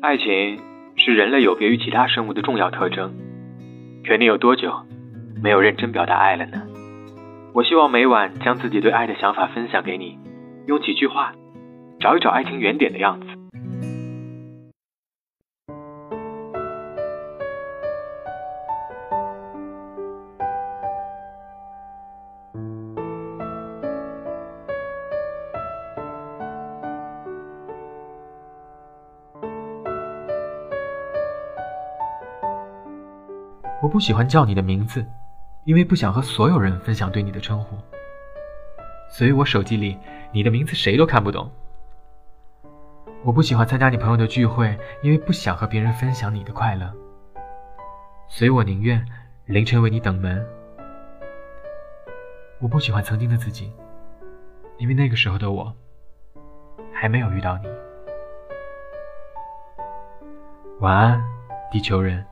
爱情是人类有别于其他生物的重要特征。可你有多久没有认真表达爱了呢？我希望每晚将自己对爱的想法分享给你，用几句话找一找爱情原点的样子。我不喜欢叫你的名字，因为不想和所有人分享对你的称呼。所以我手机里你的名字谁都看不懂。我不喜欢参加你朋友的聚会，因为不想和别人分享你的快乐。所以我宁愿凌晨为你等门。我不喜欢曾经的自己，因为那个时候的我还没有遇到你。晚安，地球人。